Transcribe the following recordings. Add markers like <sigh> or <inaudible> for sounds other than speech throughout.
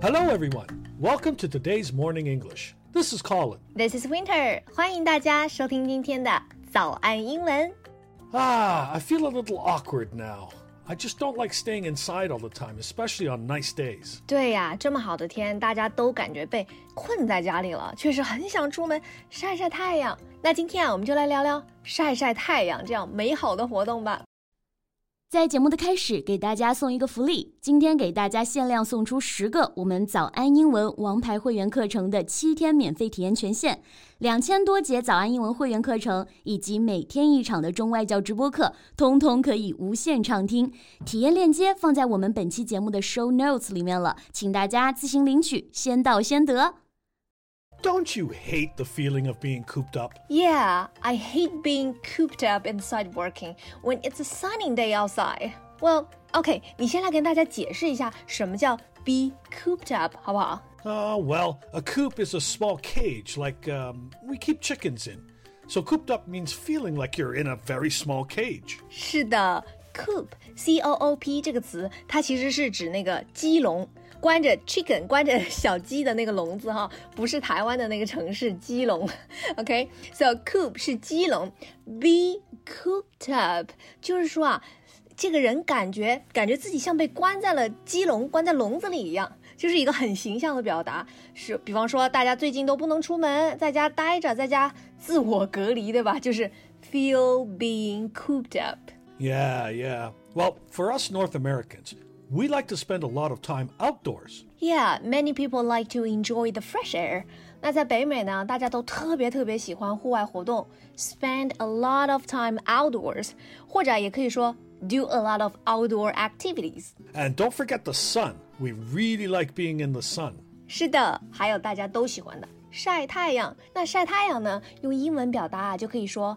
Hello, everyone. Welcome to today's Morning English. This is Colin. This is Winter，欢迎大家收听今天的早安英文。 Ah, I feel a little awkward now. I just don't like staying inside all the time, especially on nice days. 对呀，这么好的天，大家都感觉被困在家里了，确实很想出门晒晒太阳。那今天啊，我们就来聊聊晒晒太阳这样美好的活动吧。 在节目的开始，给大家送一个福利，今天给大家限量送出十个我们早安英文王牌会员课程的七天免费体验权限，两千多节早安英文会员课程以及每天一场的中外教直播课，通通可以无限畅听。体验链接放在我们本期节目的 show notes 里面了，请大家自行领取，先到先得。Don't you hate the feeling of being cooped up? Yeah, I hate being cooped up inside working when it's a sunny day outside. Well, OK，你先来跟大家解释一下什么叫 be cooped up，好不好？ Uh, well, a coop is a small cage like um, we keep chickens in. So cooped up means feeling like you're in a very small cage. 是的，coop c o o p 这个词，它其实是指那个鸡笼， 关着 chicken 关着小鸡的那个笼子哈，不是台湾的那个城市鸡笼。OK，so、coop 是鸡笼，be cooped up 就是说啊，这个人感觉感觉自己像被关在了鸡笼，关在笼子里一样。就是一个很形象的表达，是比方说大家最近都不能出门，在家待着，在家自我隔离，对吧？就是 feel being cooped up。 Yeah, yeah. Well, for us North Americans, we like to spend a lot of time outdoors. Yeah, many people like to enjoy the fresh air. 那在北美呢，大家都特别特别喜欢户外活动，spend a lot of time outdoors，或者也可以说 do a lot of outdoor activities。 And don't forget the sun. We really like being in the sun. 是的，还有大家都喜欢的晒太阳。那晒太阳呢，用英文表达啊，就可以说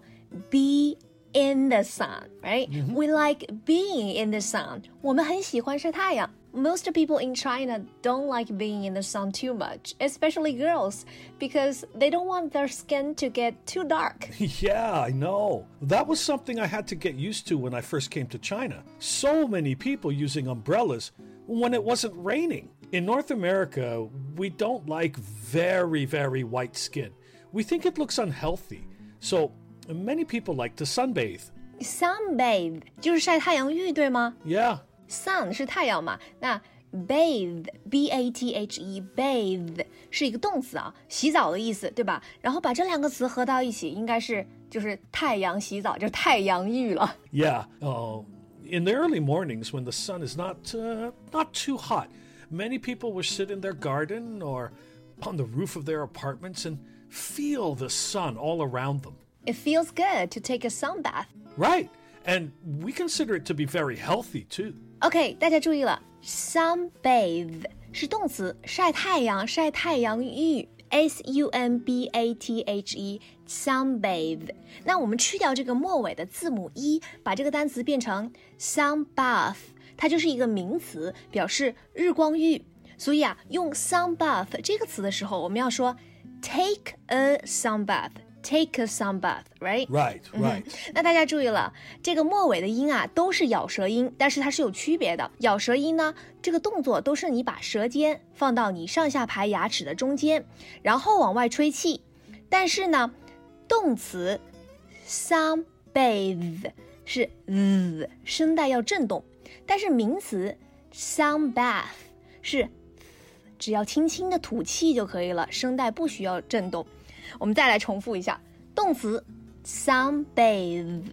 be in the sun, right? We like being in the sun. 我们很喜欢晒太阳。Most people in China don't like being in the sun too much, especially girls, because they don't want their skin to get too dark. <laughs> Yeah, I know. That was something I had to get used to when I first came to China. So many people using umbrellas when it wasn't raining. In North America, we don't like very, very white skin. We think it looks unhealthy. So many people like to sunbathe. Sunbathe 就是晒太阳浴，对吗？ Yeah. sun 是太阳嘛，那 bathe b a t h e bathe 是一个动词啊，洗澡的意思，对吧？然后把这两个词合到一起，应该是就是太阳洗澡，就是太阳浴了。 Yeah. Oh, in the early mornings when the sun is not uh, not too hot, many people will sit in their garden or on the roof of their apartments and feel the sun all around them. It feels good to take a sun bath. Right. And we consider it to be very healthy too. OK，大家注意了，sunbathe 是动词，晒太阳、晒太阳浴。S U N B A T H E sunbathe。那我们去掉这个末尾的字母 e，把这个单词变成 sun bath，它就是一个名词，表示日光浴。所以啊，用 sun bath 这个词的时候，我们要说 take a sun bath。 Take a sun bath, right? Right, right. 那大家注意了，这个末尾的音啊都是咬舌音，但是它是有区别的。咬舌音呢，这个动作都是你把舌尖放到你上下排牙齿的中间，然后往外吹气。但是呢，动词 sunbathe 是 z 声带要震动，但是名词 sun bath 是只要轻轻的吐气就可以了，声带不需要震动。我们再来重复一下，动词 sunbathe，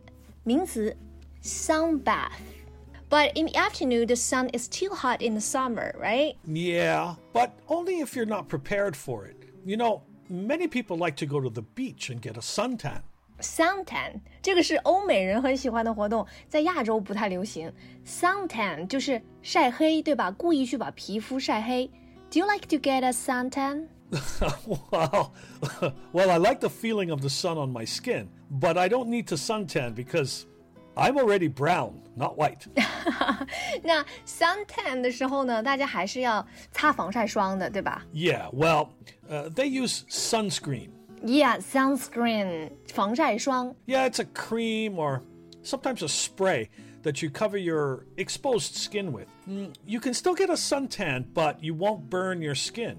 名词 sunbath。But in the afternoon, the sun is too hot in the summer, right? Yeah, but only if you're not prepared for it. You know, many people like to go to the beach and get a suntan. Suntan 这个是欧美人很喜欢的活动，在亚洲不太流行。Suntan 就是晒黑，对吧？故意去把皮肤晒黑。Do you like to get a suntan? <laughs> well, <laughs> well, I like the feeling of the sun on my skin, but I don't need to suntan because I'm already brown, not white. <laughs> 那 suntan 的时候呢，大家还是要擦防晒霜的，对吧 yeah, well, uh, they use sunscreen. ？Yeah, sunscreen 防晒霜。 Yeah, it's a cream or sometimes a spray that you cover your exposed skin with. Mm, you can still get a suntan, but you won't burn your skin.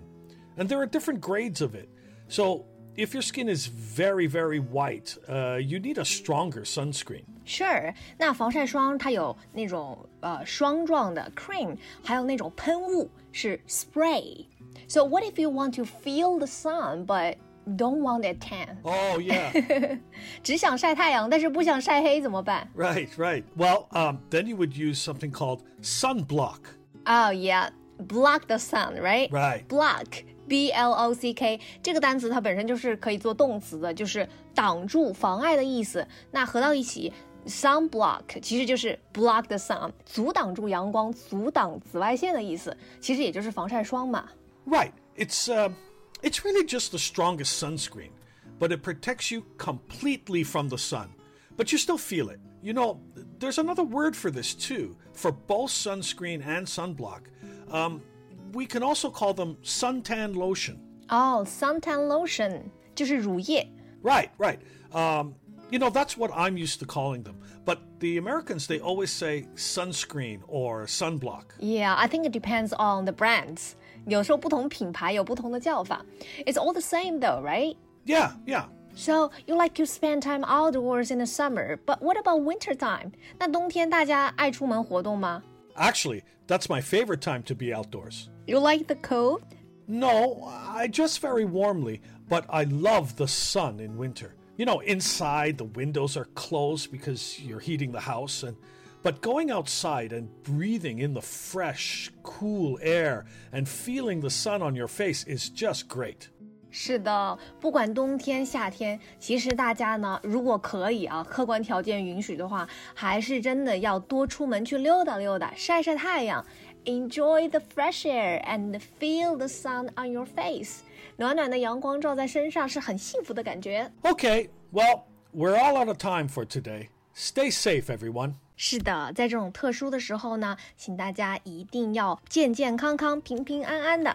And there are different grades of it. So if your skin is very, very white, uh, you need a stronger sunscreen. Sure，那防晒霜它有那种呃霜状的 cream，还有那种喷雾是 spray。So what if you want to feel the sun but don't want it tan？ Oh, yeah. <laughs> 只想晒太阳，但是不想晒黑怎么办 right, right. Well, um, then you would use something called sunblock. ？Oh yeah，block the sun，right？ Right. block b l o c k 这个单词它本身就是可以做动词的，就是挡住、妨碍的意思。那合到一起，sunblock 其实就是 block the sun，阻挡住阳光、阻挡紫外线的意思，其实也就是防晒霜嘛。 Right. It's uh, it's really just the strongest sunscreen, but it protects you completely from the sun. But you still feel it. You know, there's another word for this too. For both sunscreen and sunblock, um, we can also call them suntan lotion. 哦、s u n t a n lotion 就是乳液。 Right, right. Um, you know, that's what I'm used to calling them. But the Americans, they always say sunscreen or sunblock. Yeah, I think it depends on the brands. 有时候不同品牌有不同的叫法。It's all the same though, right? Yeah, yeah. So you like to spend time outdoors in the summer, but what about winter time? 那冬天大家爱出门活动吗 Actually, that's my favorite time to be outdoors. You like the cold? No, I dress very warmly, but I love the sun in winter. You know, inside the windows are closed because you're heating the house and but going outside and breathing in the fresh, cool air and feeling the sun on your face is just great. 是的，不管冬天夏天，其实大家呢，如果可以啊，客观条件允许的话，还是真的要多出门去溜达溜达，晒晒太阳，enjoy the fresh air and feel the sun on your face。暖暖的阳光照在身上是很幸福的感觉。Okay, well, we're all out of time for today. Stay safe, everyone. 是的，在这种特殊的时候呢，请大家一定要健健康康、平平安安的。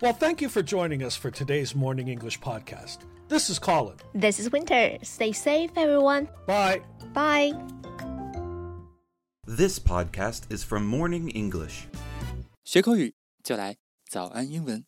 Well, thank you for joining us for today's Morning English podcast. This is Colin. This is Winter. Stay safe, everyone. Bye. Bye. This podcast is from Morning English. 学口语就来早安英文。